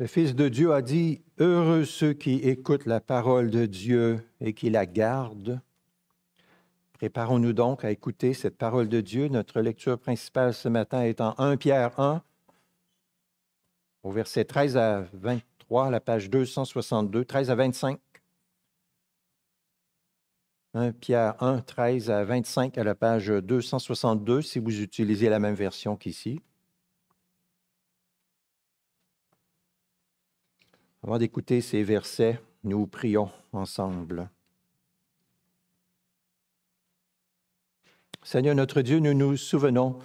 Le Fils de Dieu a dit, Heureux ceux qui écoutent la parole de Dieu et qui la gardent. Préparons-nous donc à écouter cette parole de Dieu. Notre lecture principale ce matin est en 1 Pierre 1, au verset 13 à 23, la page 262, 13 à 25. 1 Pierre 1, 13 à 25 à la page 262, si vous utilisez la même version qu'ici. Avant d'écouter ces versets, nous prions ensemble. Seigneur notre Dieu, nous nous souvenons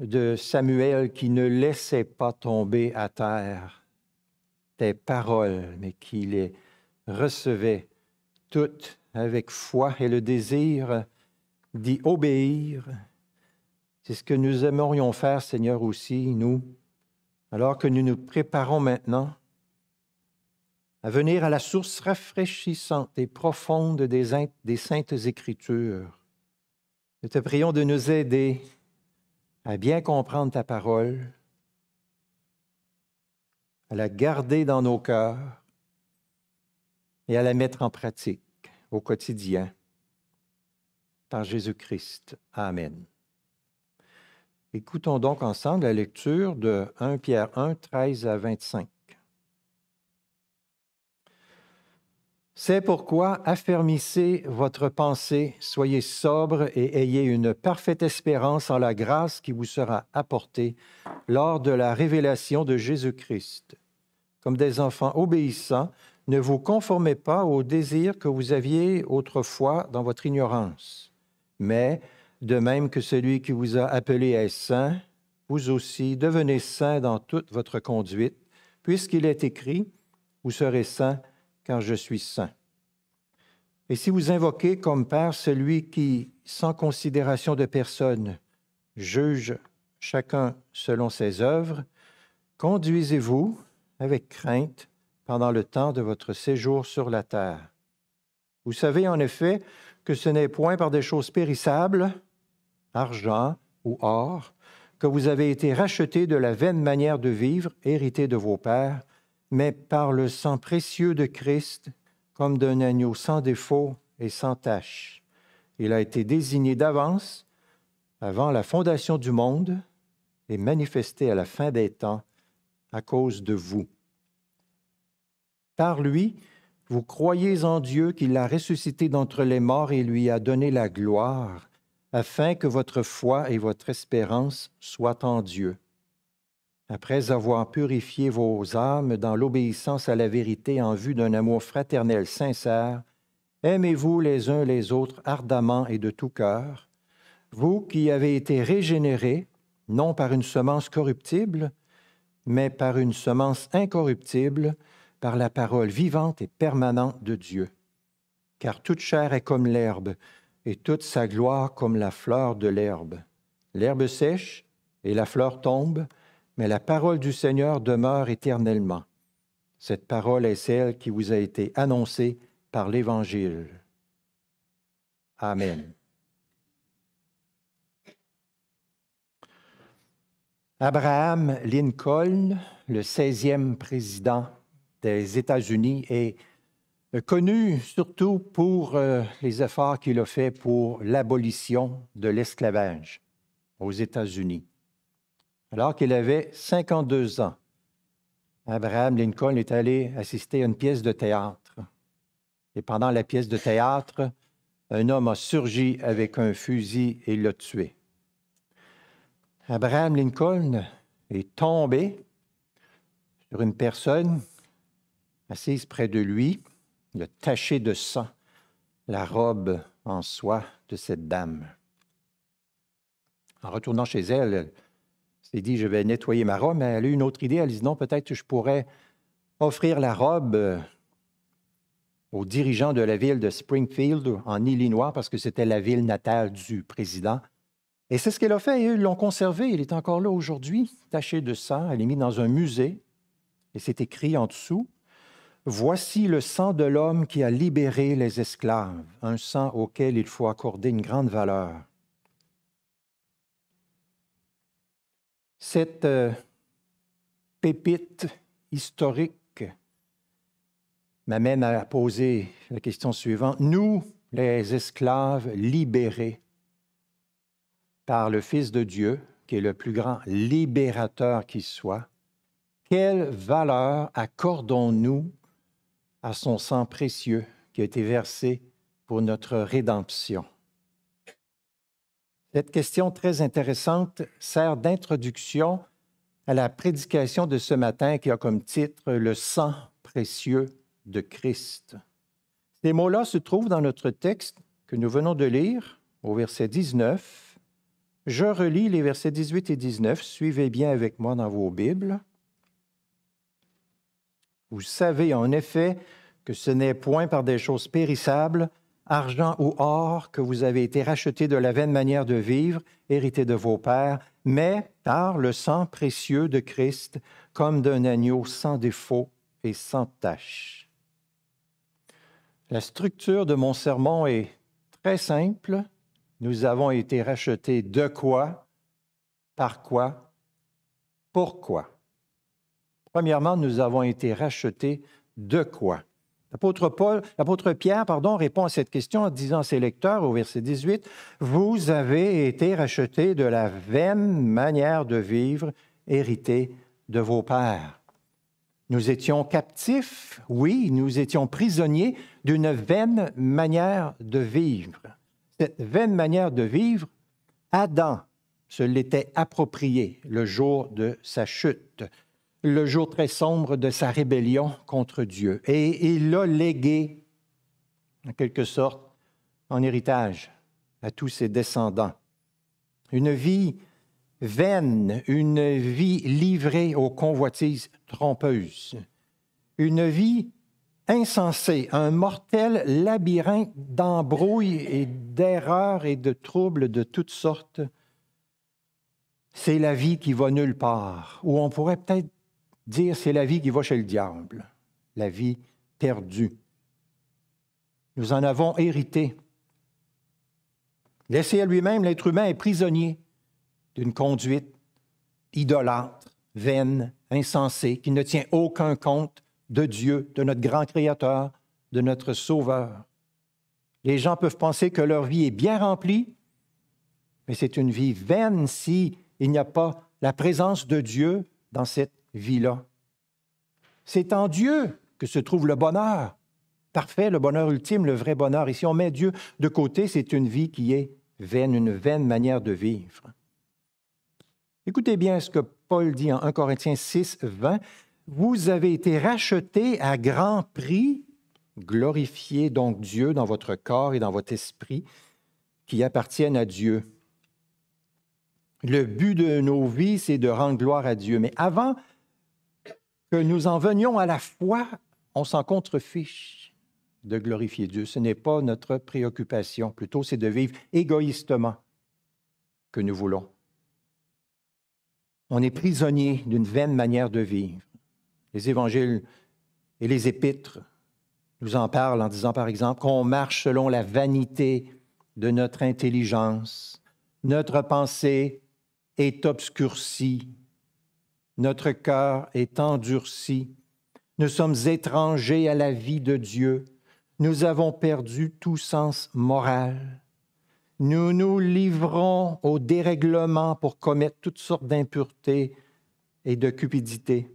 de Samuel qui ne laissait pas tomber à terre tes paroles, mais qui les recevait toutes avec foi et le désir d'y obéir. C'est ce que nous aimerions faire, Seigneur, aussi, nous, alors que nous nous préparons maintenant à venir à la source rafraîchissante et profonde des, saintes écritures. Nous te prions de nous aider à bien comprendre ta parole, à la garder dans nos cœurs et à la mettre en pratique au quotidien. Par Jésus-Christ. Amen. Écoutons donc ensemble la lecture de 1 Pierre 1, 13 à 25. C'est pourquoi affermissez votre pensée, soyez sobre et ayez une parfaite espérance en la grâce qui vous sera apportée lors de la révélation de Jésus-Christ. Comme des enfants obéissants, ne vous conformez pas aux désirs que vous aviez autrefois dans votre ignorance, mais de même que celui qui vous a appelé est saint, vous aussi devenez saint dans toute votre conduite, puisqu'il est écrit, vous serez saint car je suis saint. Et si vous invoquez comme Père celui qui, sans considération de personne, juge chacun selon ses œuvres, conduisez-vous avec crainte pendant le temps de votre séjour sur la terre. Vous savez en effet que ce n'est point par des choses périssables, argent ou or, que vous avez été rachetés de la vaine manière de vivre héritée de vos pères, mais par le sang précieux de Christ, comme d'un agneau sans défaut et sans tache. Il a été désigné d'avance, avant la fondation du monde, et manifesté à la fin des temps à cause de vous. Par lui, vous croyez en Dieu qui l'a ressuscité d'entre les morts et lui a donné la gloire, afin que votre foi et votre espérance soient en Dieu. Après avoir purifié vos âmes dans l'obéissance à la vérité en vue d'un amour fraternel sincère, aimez-vous les uns les autres ardemment et de tout cœur, vous qui avez été régénérés, non par une semence corruptible, mais par une semence incorruptible, par la parole vivante et permanente de Dieu. Car toute chair est comme l'herbe, et toute sa gloire comme la fleur de l'herbe. L'herbe sèche et la fleur tombe, mais la parole du Seigneur demeure éternellement. Cette parole est celle qui vous a été annoncée par l'Évangile. Amen. Abraham Lincoln, le 16e président des États-Unis est connu surtout pour euh, les efforts qu'il a faits pour l'abolition de l'esclavage aux États-Unis. Alors qu'il avait 52 ans, Abraham Lincoln est allé assister à une pièce de théâtre. Et pendant la pièce de théâtre, un homme a surgi avec un fusil et l'a tué. Abraham Lincoln est tombé sur une personne assise près de lui, il a taché de sang la robe en soie de cette dame. En retournant chez elle, elle s'est dit, je vais nettoyer ma robe, mais elle a eu une autre idée. Elle dit, non, peut-être que je pourrais offrir la robe euh, aux dirigeants de la ville de Springfield, en Illinois, parce que c'était la ville natale du président. Et c'est ce qu'elle a fait, et eux l'ont conservé. Il est encore là aujourd'hui, taché de sang. Elle est mise dans un musée, et c'est écrit en dessous, Voici le sang de l'homme qui a libéré les esclaves, un sang auquel il faut accorder une grande valeur. Cette euh, pépite historique m'amène à poser la question suivante. Nous, les esclaves libérés par le Fils de Dieu, qui est le plus grand libérateur qui soit, quelle valeur accordons-nous à son sang précieux qui a été versé pour notre rédemption? Cette question très intéressante sert d'introduction à la prédication de ce matin qui a comme titre Le sang précieux de Christ. Ces mots-là se trouvent dans notre texte que nous venons de lire au verset 19. Je relis les versets 18 et 19. Suivez bien avec moi dans vos Bibles. Vous savez en effet que ce n'est point par des choses périssables, argent ou or, que vous avez été rachetés de la vaine manière de vivre, hérité de vos pères, mais par le sang précieux de Christ, comme d'un agneau sans défaut et sans tache. La structure de mon sermon est très simple. Nous avons été rachetés de quoi, par quoi, pourquoi? Premièrement, nous avons été rachetés de quoi? L'apôtre Pierre, pardon, répond à cette question en disant à ses lecteurs au verset 18 Vous avez été rachetés de la vaine manière de vivre héritée de vos pères. Nous étions captifs, oui, nous étions prisonniers d'une vaine manière de vivre. Cette vaine manière de vivre, Adam se l'était approprié le jour de sa chute le jour très sombre de sa rébellion contre Dieu. Et il l'a légué, en quelque sorte, en héritage à tous ses descendants. Une vie vaine, une vie livrée aux convoitises trompeuses, une vie insensée, un mortel labyrinthe d'embrouilles et d'erreurs et de troubles de toutes sortes. C'est la vie qui va nulle part, où on pourrait peut-être dire c'est la vie qui va chez le diable, la vie perdue. Nous en avons hérité. Laissé à lui-même, l'être humain est prisonnier d'une conduite idolâtre, vaine, insensée, qui ne tient aucun compte de Dieu, de notre grand Créateur, de notre Sauveur. Les gens peuvent penser que leur vie est bien remplie, mais c'est une vie vaine si il n'y a pas la présence de Dieu dans cette vie-là. C'est en Dieu que se trouve le bonheur. Parfait, le bonheur ultime, le vrai bonheur. Et si on met Dieu de côté, c'est une vie qui est vaine, une vaine manière de vivre. Écoutez bien ce que Paul dit en 1 Corinthiens 6, 20. Vous avez été rachetés à grand prix. Glorifiez donc Dieu dans votre corps et dans votre esprit qui appartiennent à Dieu. Le but de nos vies, c'est de rendre gloire à Dieu. Mais avant que nous en venions à la foi, on s'en contrefiche de glorifier Dieu. Ce n'est pas notre préoccupation. Plutôt, c'est de vivre égoïstement que nous voulons. On est prisonnier d'une vaine manière de vivre. Les évangiles et les épîtres nous en parlent en disant, par exemple, qu'on marche selon la vanité de notre intelligence. Notre pensée est obscurcie notre cœur est endurci. Nous sommes étrangers à la vie de Dieu. Nous avons perdu tout sens moral. Nous nous livrons au dérèglement pour commettre toutes sortes d'impuretés et de cupidité.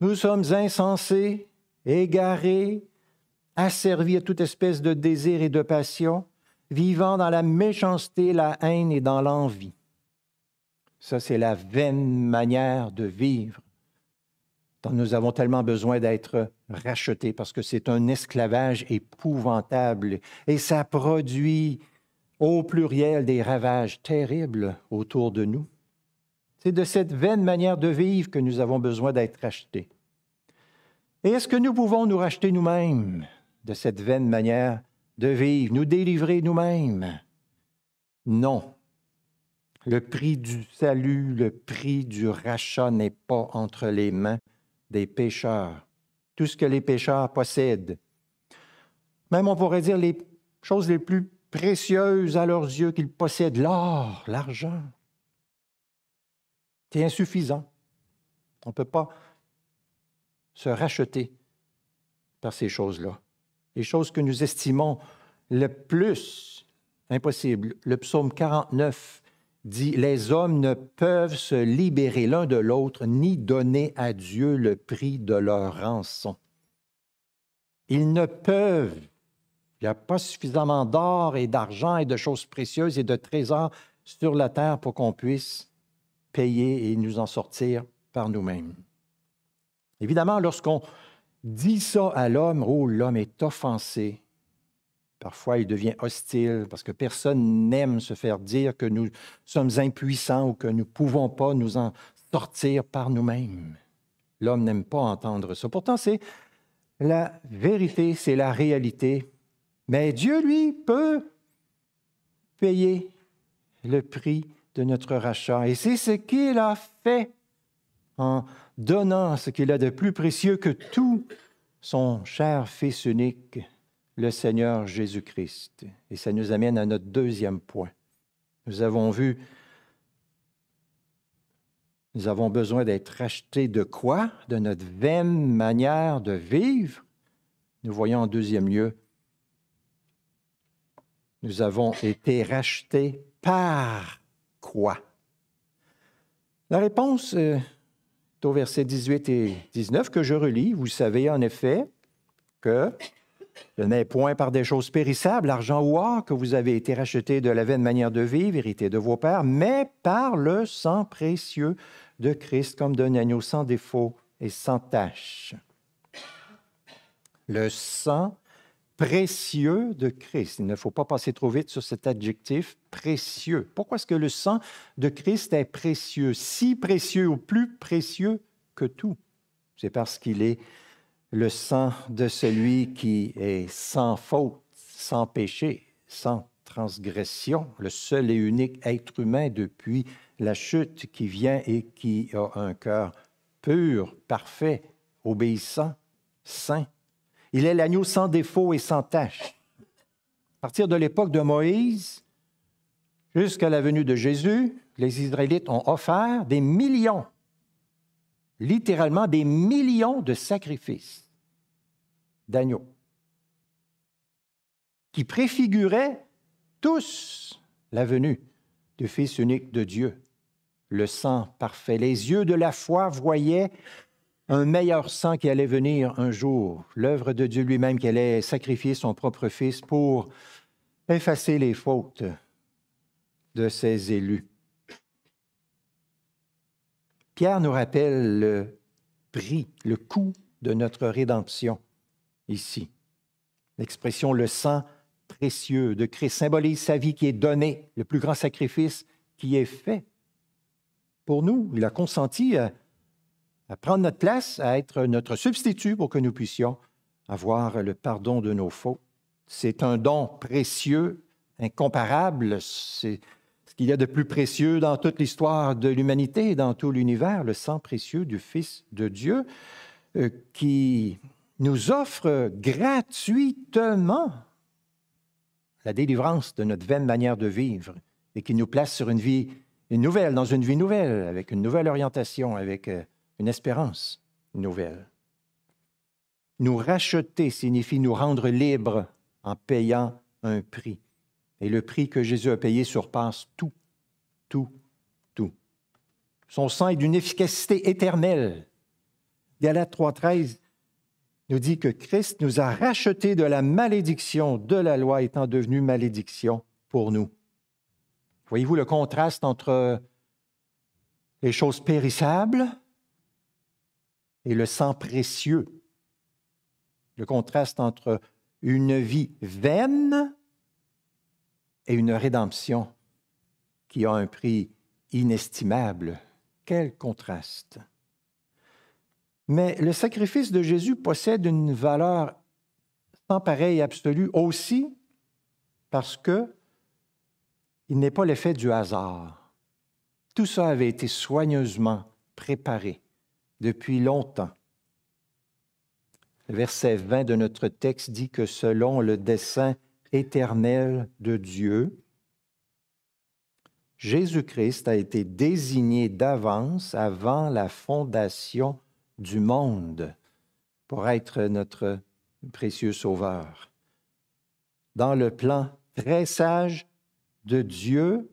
Nous sommes insensés, égarés, asservis à toute espèce de désir et de passion, vivant dans la méchanceté, la haine et dans l'envie. Ça, c'est la vaine manière de vivre dont nous avons tellement besoin d'être rachetés parce que c'est un esclavage épouvantable et ça produit au pluriel des ravages terribles autour de nous. C'est de cette vaine manière de vivre que nous avons besoin d'être rachetés. Et est-ce que nous pouvons nous racheter nous-mêmes de cette vaine manière de vivre, nous délivrer nous-mêmes? Non. Le prix du salut, le prix du rachat n'est pas entre les mains des pécheurs. Tout ce que les pécheurs possèdent, même on pourrait dire les choses les plus précieuses à leurs yeux qu'ils possèdent, l'or, l'argent, c'est insuffisant. On ne peut pas se racheter par ces choses-là. Les choses que nous estimons le plus impossible. Le psaume 49 dit, Les hommes ne peuvent se libérer l'un de l'autre ni donner à Dieu le prix de leur rançon. Ils ne peuvent. Il n'y a pas suffisamment d'or et d'argent et de choses précieuses et de trésors sur la terre pour qu'on puisse payer et nous en sortir par nous-mêmes. Évidemment, lorsqu'on dit ça à l'homme, oh, l'homme est offensé. Parfois, il devient hostile parce que personne n'aime se faire dire que nous sommes impuissants ou que nous ne pouvons pas nous en sortir par nous-mêmes. L'homme n'aime pas entendre ça. Pourtant, c'est la vérité, c'est la réalité. Mais Dieu, lui, peut payer le prix de notre rachat. Et c'est ce qu'il a fait en donnant ce qu'il a de plus précieux que tout, son cher Fils unique, le Seigneur Jésus-Christ. Et ça nous amène à notre deuxième point. Nous avons vu, nous avons besoin d'être rachetés de quoi? De notre vaine manière de vivre. Nous voyons en deuxième lieu, nous avons été rachetés par quoi? La réponse euh, est au verset 18 et 19 que je relis. Vous savez en effet que ce n'est point par des choses périssables, argent ou or, que vous avez été rachetés de la vaine manière de vivre, hérité de vos pères, mais par le sang précieux de Christ, comme d'un agneau sans défaut et sans tache. Le sang précieux de Christ. Il ne faut pas passer trop vite sur cet adjectif précieux. Pourquoi est-ce que le sang de Christ est précieux, si précieux ou plus précieux que tout? C'est parce qu'il est le sang de celui qui est sans faute, sans péché, sans transgression, le seul et unique être humain depuis la chute qui vient et qui a un cœur pur, parfait, obéissant, saint. Il est l'agneau sans défaut et sans tache. À partir de l'époque de Moïse jusqu'à la venue de Jésus, les Israélites ont offert des millions, littéralement des millions de sacrifices d'agneaux, qui préfiguraient tous la venue du Fils unique de Dieu, le sang parfait. Les yeux de la foi voyaient un meilleur sang qui allait venir un jour, l'œuvre de Dieu lui-même qui allait sacrifier son propre Fils pour effacer les fautes de ses élus. Pierre nous rappelle le prix, le coût de notre rédemption ici. L'expression le sang précieux de Christ symbolise sa vie qui est donnée, le plus grand sacrifice qui est fait pour nous. Il a consenti à, prendre notre place, à être notre substitut pour que nous puissions avoir le pardon de nos fautes. C'est un don précieux, incomparable. C'est ce qu'il y a de plus précieux dans toute l'histoire de l'humanité et dans tout l'univers, le sang précieux du Fils de Dieu, euh, qui nous offre gratuitement la délivrance de notre vaine manière de vivre et qui nous place sur une vie une nouvelle, dans une vie nouvelle, avec une nouvelle orientation, avec euh, une espérance nouvelle. Nous racheter signifie nous rendre libres en payant un prix. Et le prix que Jésus a payé surpasse tout, tout, tout. Son sang est d'une efficacité éternelle. Galates 3.13 nous dit que Christ nous a rachetés de la malédiction de la loi étant devenue malédiction pour nous. Voyez-vous le contraste entre les choses périssables et le sang précieux? Le contraste entre une vie vaine et une rédemption qui a un prix inestimable. Quel contraste! Mais le sacrifice de Jésus possède une valeur sans pareille absolue aussi parce que il n'est pas l'effet du hasard. Tout ça avait été soigneusement préparé depuis longtemps. Le verset 20 de notre texte dit que selon le dessein éternel de Dieu, Jésus-Christ a été désigné d'avance avant la fondation du monde. pour être notre précieux Sauveur. Dans le plan très sage de Dieu,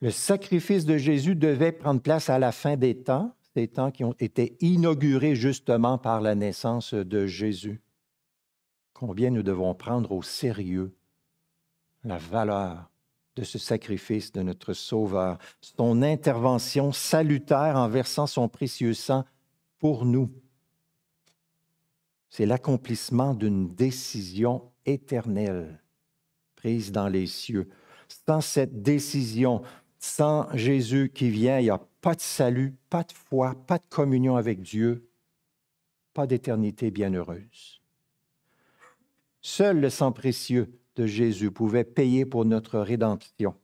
le sacrifice de Jésus devait prendre place à la fin des temps, des temps qui ont été inaugurés justement par la naissance de Jésus. Combien nous devons prendre au sérieux la valeur de ce sacrifice de notre Sauveur, son intervention salutaire en versant son précieux sang pour nous. C'est l'accomplissement d'une décision éternelle prise dans les cieux. Sans cette décision, sans Jésus qui vient, il n'y a pas de salut, pas de foi, pas de communion avec Dieu, pas d'éternité bienheureuse. Seul le sang précieux de Jésus pouvait payer pour notre rédemption.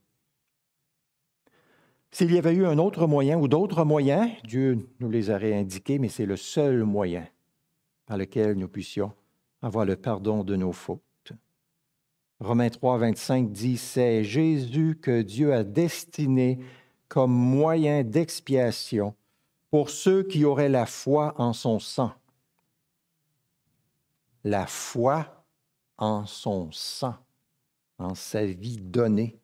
S'il y avait eu un autre moyen ou d'autres moyens, Dieu nous les aurait indiqués, mais c'est le seul moyen par lequel nous puissions avoir le pardon de nos fautes. Romains 3, 25 dit, c'est Jésus que Dieu a destiné comme moyen d'expiation pour ceux qui auraient la foi en son sang. La foi en son sang, en sa vie donnée.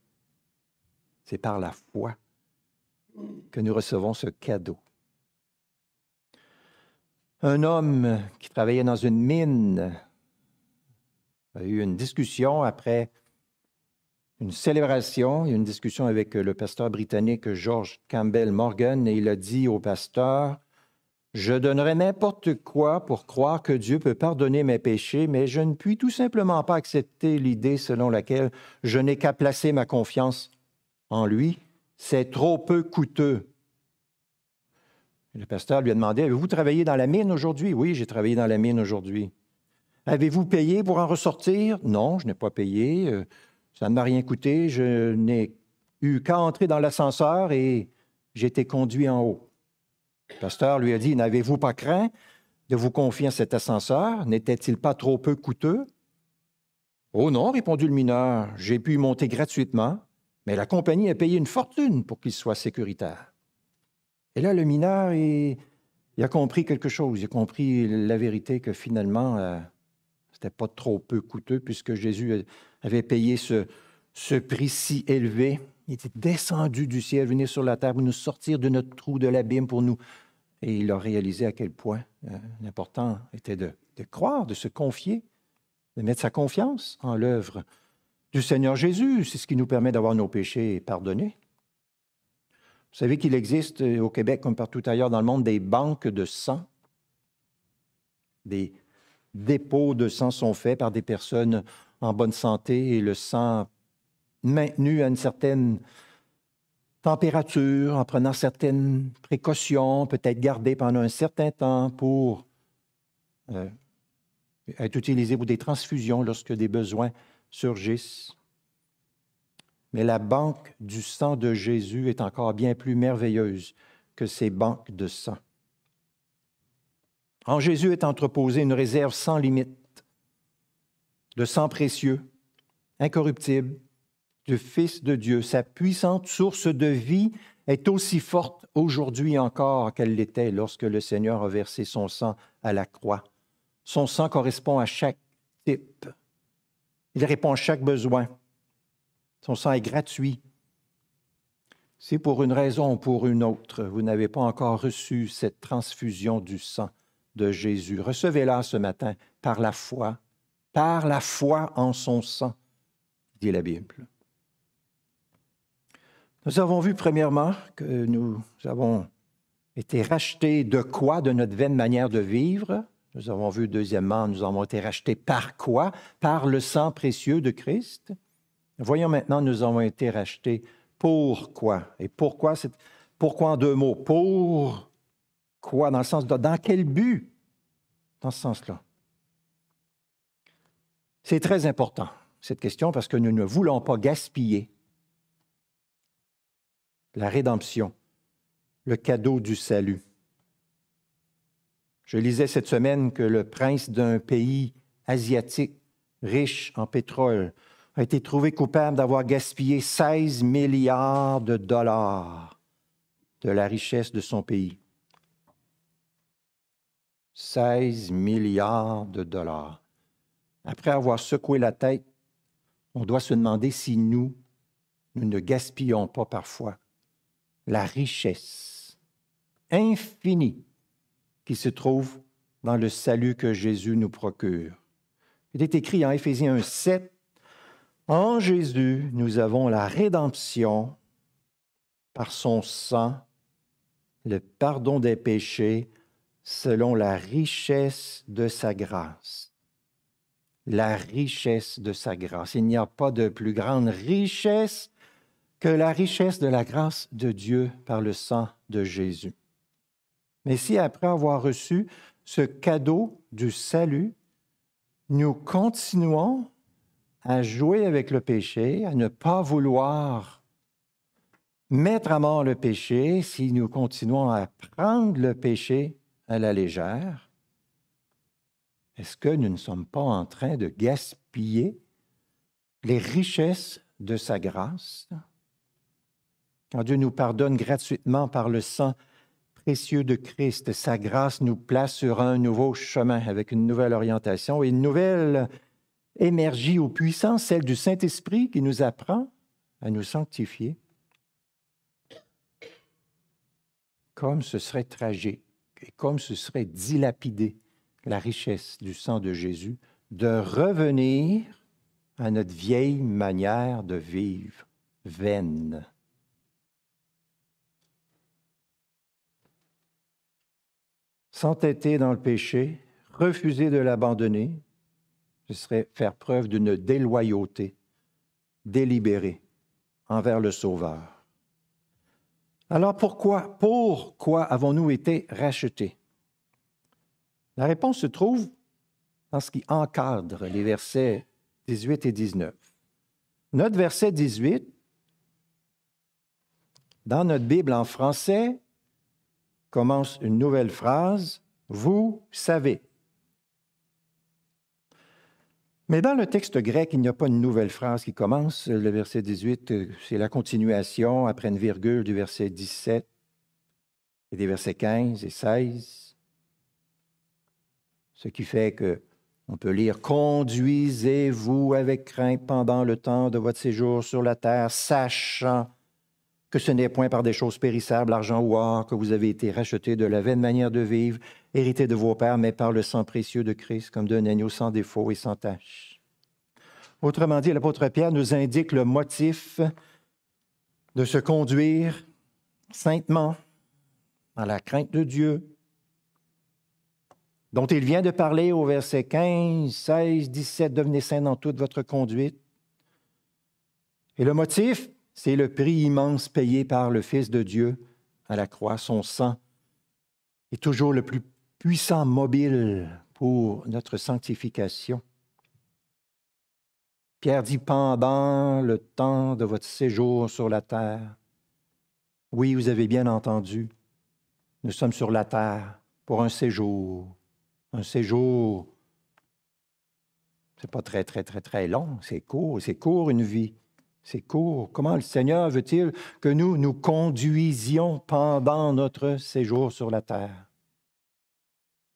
C'est par la foi que nous recevons ce cadeau. Un homme qui travaillait dans une mine a eu une discussion après une célébration, une discussion avec le pasteur britannique George Campbell Morgan, et il a dit au pasteur, je donnerais n'importe quoi pour croire que Dieu peut pardonner mes péchés, mais je ne puis tout simplement pas accepter l'idée selon laquelle je n'ai qu'à placer ma confiance en lui. C'est trop peu coûteux. Le pasteur lui a demandé, avez-vous travaillé dans la mine aujourd'hui? Oui, j'ai travaillé dans la mine aujourd'hui. Avez-vous payé pour en ressortir? Non, je n'ai pas payé. Euh, ça ne m'a rien coûté. Je n'ai eu qu'à entrer dans l'ascenseur et j'ai été conduit en haut. Le pasteur lui a dit, n'avez-vous pas craint de vous confier à cet ascenseur? N'était-il pas trop peu coûteux? Oh non, répondit le mineur, j'ai pu y monter gratuitement, mais la compagnie a payé une fortune pour qu'il soit sécuritaire. Et là, le mineur, a compris quelque chose, il a compris la vérité que finalement, euh, c'était pas trop peu coûteux puisque Jésus avait payé ce prix si élevé. Il était descendu du ciel, venir sur la terre pour nous sortir de notre trou de l'abîme pour nous. Et il a réalisé à quel point euh, l'important était de, de croire, de se confier, de mettre sa confiance en l'œuvre du Seigneur Jésus. C'est ce qui nous permet d'avoir nos péchés pardonnés. Vous savez qu'il existe euh, au Québec, comme partout ailleurs dans le monde, des banques de sang, des dépôts de sang sont faits par des personnes en bonne santé et le sang maintenu à une certaine température, en prenant certaines précautions, peut-être gardé pendant un certain temps pour euh, être utilisé pour des transfusions lorsque des besoins surgissent. Mais la banque du sang de Jésus est encore bien plus merveilleuse que ces banques de sang. En Jésus est entreposée une réserve sans limite de sang précieux, incorruptible, du Fils de Dieu. Sa puissante source de vie est aussi forte aujourd'hui encore qu'elle l'était lorsque le Seigneur a versé son sang à la croix. Son sang correspond à chaque type. Il répond à chaque besoin. Son sang est gratuit. Si pour une raison ou pour une autre, vous n'avez pas encore reçu cette transfusion du sang, de Jésus. Recevez-la ce matin par la foi, par la foi en son sang, dit la Bible. Nous avons vu premièrement que nous avons été rachetés de quoi? De notre vaine manière de vivre. Nous avons vu deuxièmement, nous avons été rachetés par quoi? Par le sang précieux de Christ. Voyons maintenant, nous avons été rachetés pour quoi? Et pourquoi Pourquoi en deux mots Pour Quoi? Dans le sens de dans quel but? Dans ce sens-là. C'est très important, cette question, parce que nous ne voulons pas gaspiller la rédemption, le cadeau du salut. Je lisais cette semaine que le prince d'un pays asiatique riche en pétrole a été trouvé coupable d'avoir gaspillé 16 milliards de dollars de la richesse de son pays. 16 milliards de dollars. Après avoir secoué la tête, on doit se demander si nous, nous ne gaspillons pas parfois la richesse infinie qui se trouve dans le salut que Jésus nous procure. Il est écrit en Éphésiens 1, 7, En Jésus, nous avons la rédemption par son sang, le pardon des péchés selon la richesse de sa grâce. La richesse de sa grâce. Il n'y a pas de plus grande richesse que la richesse de la grâce de Dieu par le sang de Jésus. Mais si après avoir reçu ce cadeau du salut, nous continuons à jouer avec le péché, à ne pas vouloir mettre à mort le péché, si nous continuons à prendre le péché à la légère, est-ce que nous ne sommes pas en train de gaspiller les richesses de sa grâce? Quand Dieu nous pardonne gratuitement par le sang précieux de Christ, sa grâce nous place sur un nouveau chemin avec une nouvelle orientation et une nouvelle énergie ou puissance, celle du Saint-Esprit qui nous apprend à nous sanctifier. Comme ce serait tragique et comme ce serait dilapidé la richesse du sang de Jésus, de revenir à notre vieille manière de vivre, vaine. S'entêter dans le péché, refuser de l'abandonner, ce serait faire preuve d'une déloyauté délibérée envers le Sauveur. Alors pourquoi, pourquoi avons-nous été rachetés? La réponse se trouve dans ce qui encadre les versets 18 et 19. Notre verset 18, dans notre Bible en français, commence une nouvelle phrase, Vous savez. Mais dans le texte grec, il n'y a pas une nouvelle phrase qui commence. Le verset 18, euh, c'est la continuation après une virgule du verset 17 et des versets 15 et 16. Ce qui fait que on peut lire Conduisez-vous avec crainte pendant le temps de votre séjour sur la terre, sachant que ce n'est point par des choses périssables, argent ou or, que vous avez été rachetés de la vaine manière de vivre, hérité de vos pères, mais par le sang précieux de Christ, comme d'un agneau sans défaut et sans tache. Autrement dit, l'apôtre Pierre nous indique le motif de se conduire saintement dans la crainte de Dieu, dont il vient de parler au verset 15, 16, 17, devenez saints dans toute votre conduite. Et le motif, c'est le prix immense payé par le Fils de Dieu à la croix. Son sang est toujours le plus puissant mobile pour notre sanctification. Pierre dit pendant le temps de votre séjour sur la terre. Oui, vous avez bien entendu. Nous sommes sur la terre pour un séjour. Un séjour, c'est pas très, très, très, très long. C'est court. C'est court une vie. C'est court. Comment le Seigneur veut-il que nous nous conduisions pendant notre séjour sur la terre?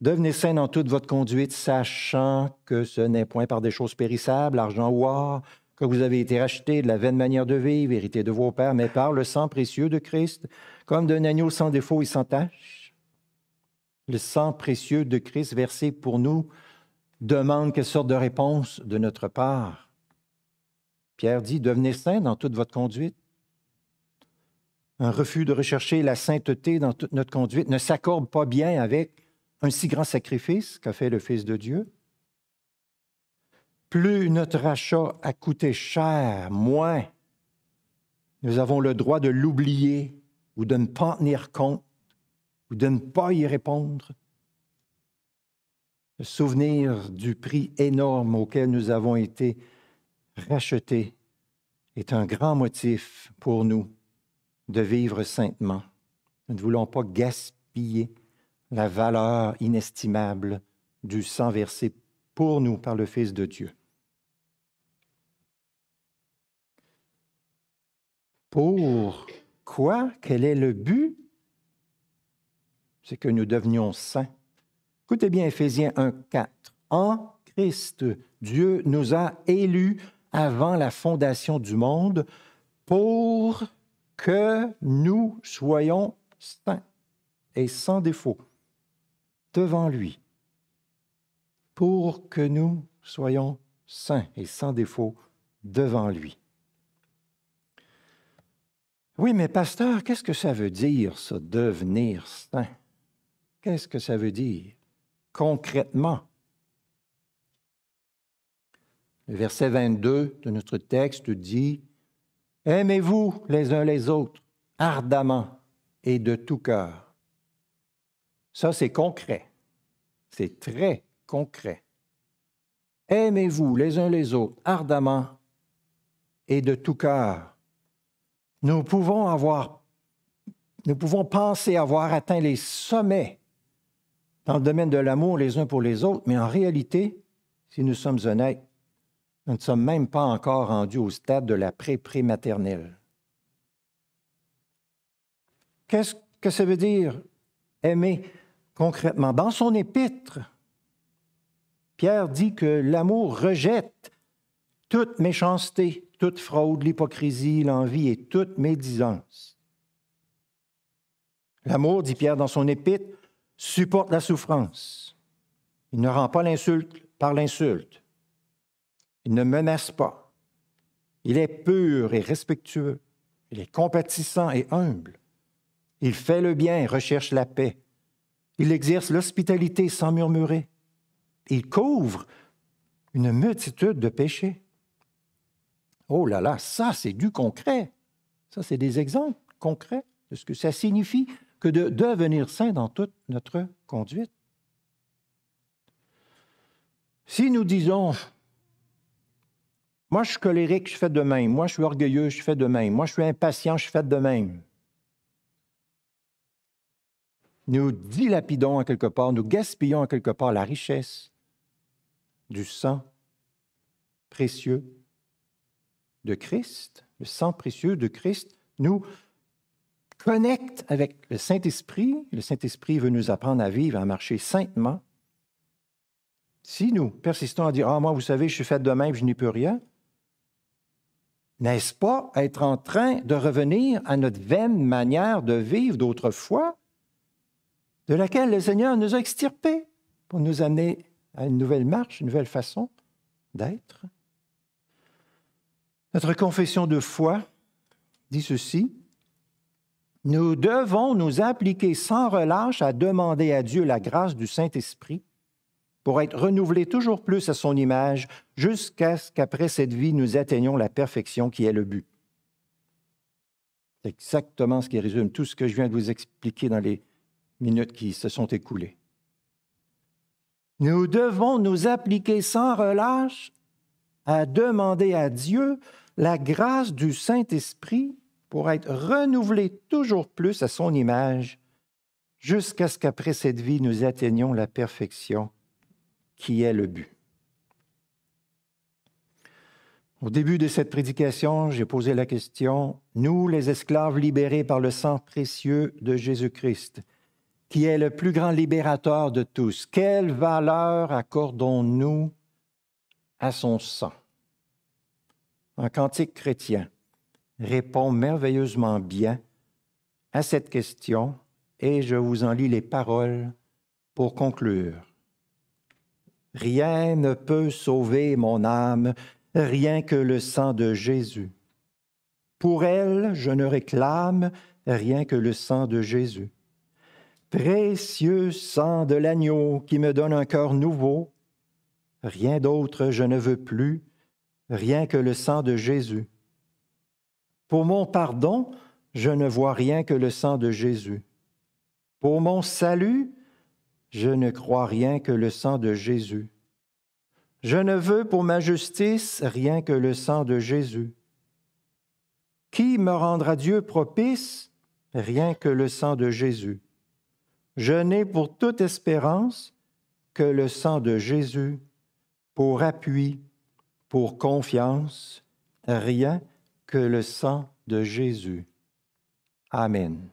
Devenez saints dans toute votre conduite, sachant que ce n'est point par des choses périssables, argent ou or, que vous avez été rachetés de la vaine manière de vivre, hérité de vos pères, mais par le sang précieux de Christ, comme d'un agneau sans défaut et sans tache. Le sang précieux de Christ versé pour nous demande quelle sorte de réponse de notre part. Pierre dit, devenez saints dans toute votre conduite. Un refus de rechercher la sainteté dans toute notre conduite ne s'accorde pas bien avec un si grand sacrifice qu'a fait le Fils de Dieu. Plus notre rachat a coûté cher, moins nous avons le droit de l'oublier ou de ne pas en tenir compte ou de ne pas y répondre. Le souvenir du prix énorme auquel nous avons été racheté est un grand motif pour nous de vivre saintement. Nous ne voulons pas gaspiller la valeur inestimable du sang versé pour nous par le Fils de Dieu. Pour quoi? Quel est le but? C'est que nous devenions saints Écoutez bien Éphésiens 1, 4. En Christ, Dieu nous a élus avant la fondation du monde pour que nous soyons saints et sans défaut devant lui, pour que nous soyons saints et sans défaut devant lui. Oui, mais pasteur, qu'est-ce que ça veut dire, ça, devenir saint? Qu'est-ce que ça veut dire concrètement? Le verset 22 de notre texte dit, Aimez-vous les uns les autres ardemment et de tout cœur. Ça, c'est concret. C'est très concret. Aimez-vous les uns les autres ardemment et de tout cœur. Nous pouvons avoir, nous pouvons penser avoir atteint les sommets dans le domaine de l'amour les uns pour les autres, mais en réalité, si nous sommes honnêtes, nous ne sommes même pas encore rendus au stade de la pré-prématernelle. Qu'est-ce que ça veut dire aimer concrètement? Dans son épître, Pierre dit que l'amour rejette toute méchanceté, toute fraude, l'hypocrisie, l'envie et toute médisance. L'amour, dit Pierre dans son épître, supporte la souffrance. Il ne rend pas l'insulte par l'insulte. Il ne menace pas. Il est pur et respectueux. Il est compatissant et humble. Il fait le bien et recherche la paix. Il exerce l'hospitalité sans murmurer il couvre une multitude de péchés. Oh là là, ça c'est du concret. Ça c'est des exemples concrets de ce que ça signifie que de devenir saint dans toute notre conduite. Si nous disons, moi je suis colérique, je fais de même, moi je suis orgueilleux, je fais de même, moi je suis impatient, je fais de même, nous dilapidons en quelque part, nous gaspillons en quelque part la richesse du sang précieux de Christ, le sang précieux de Christ, nous connecte avec le Saint-Esprit. Le Saint-Esprit veut nous apprendre à vivre, à marcher saintement. Si nous persistons à dire Ah, moi, vous savez, je suis fait de même, je n'y peux rien, n'est-ce pas être en train de revenir à notre vaine manière de vivre d'autrefois, de laquelle le Seigneur nous a extirpés pour nous amener à une nouvelle marche, une nouvelle façon d'être? Notre confession de foi dit ceci. Nous devons nous appliquer sans relâche à demander à Dieu la grâce du Saint-Esprit pour être renouvelés toujours plus à son image jusqu'à ce qu'après cette vie, nous atteignions la perfection qui est le but. C'est exactement ce qui résume tout ce que je viens de vous expliquer dans les minutes qui se sont écoulées. Nous devons nous appliquer sans relâche à demander à Dieu la grâce du Saint-Esprit pour être renouvelés toujours plus à son image jusqu'à ce qu'après cette vie, nous atteignions la perfection qui est le but. Au début de cette prédication, j'ai posé la question, nous, les esclaves libérés par le sang précieux de Jésus-Christ, qui est le plus grand libérateur de tous. Quelle valeur accordons-nous à son sang? Un cantique chrétien répond merveilleusement bien à cette question et je vous en lis les paroles pour conclure. Rien ne peut sauver mon âme, rien que le sang de Jésus. Pour elle, je ne réclame rien que le sang de Jésus. Précieux sang de l'agneau qui me donne un cœur nouveau, rien d'autre je ne veux plus, rien que le sang de Jésus. Pour mon pardon, je ne vois rien que le sang de Jésus. Pour mon salut, je ne crois rien que le sang de Jésus. Je ne veux pour ma justice rien que le sang de Jésus. Qui me rendra Dieu propice? Rien que le sang de Jésus. Je n'ai pour toute espérance que le sang de Jésus, pour appui, pour confiance, rien que le sang de Jésus. Amen.